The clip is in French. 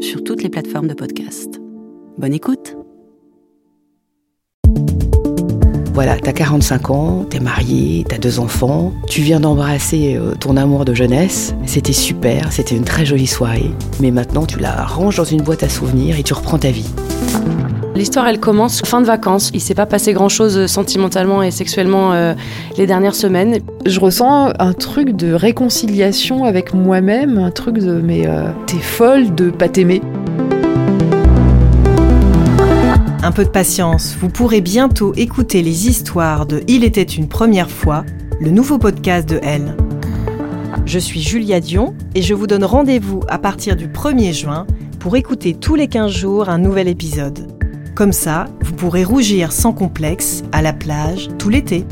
sur toutes les plateformes de podcast. Bonne écoute Voilà, t'as 45 ans, t'es marié, t'as deux enfants, tu viens d'embrasser euh, ton amour de jeunesse, c'était super, c'était une très jolie soirée, mais maintenant tu la ranges dans une boîte à souvenirs et tu reprends ta vie. L'histoire, elle commence fin de vacances. Il s'est pas passé grand-chose euh, sentimentalement et sexuellement euh, les dernières semaines. Je ressens un truc de réconciliation avec moi-même, un truc de mais t'es folle de pas t'aimer. Un peu de patience, vous pourrez bientôt écouter les histoires de Il était une première fois, le nouveau podcast de Elle. Je suis Julia Dion et je vous donne rendez-vous à partir du 1er juin pour écouter tous les 15 jours un nouvel épisode. Comme ça, vous pourrez rougir sans complexe à la plage tout l'été.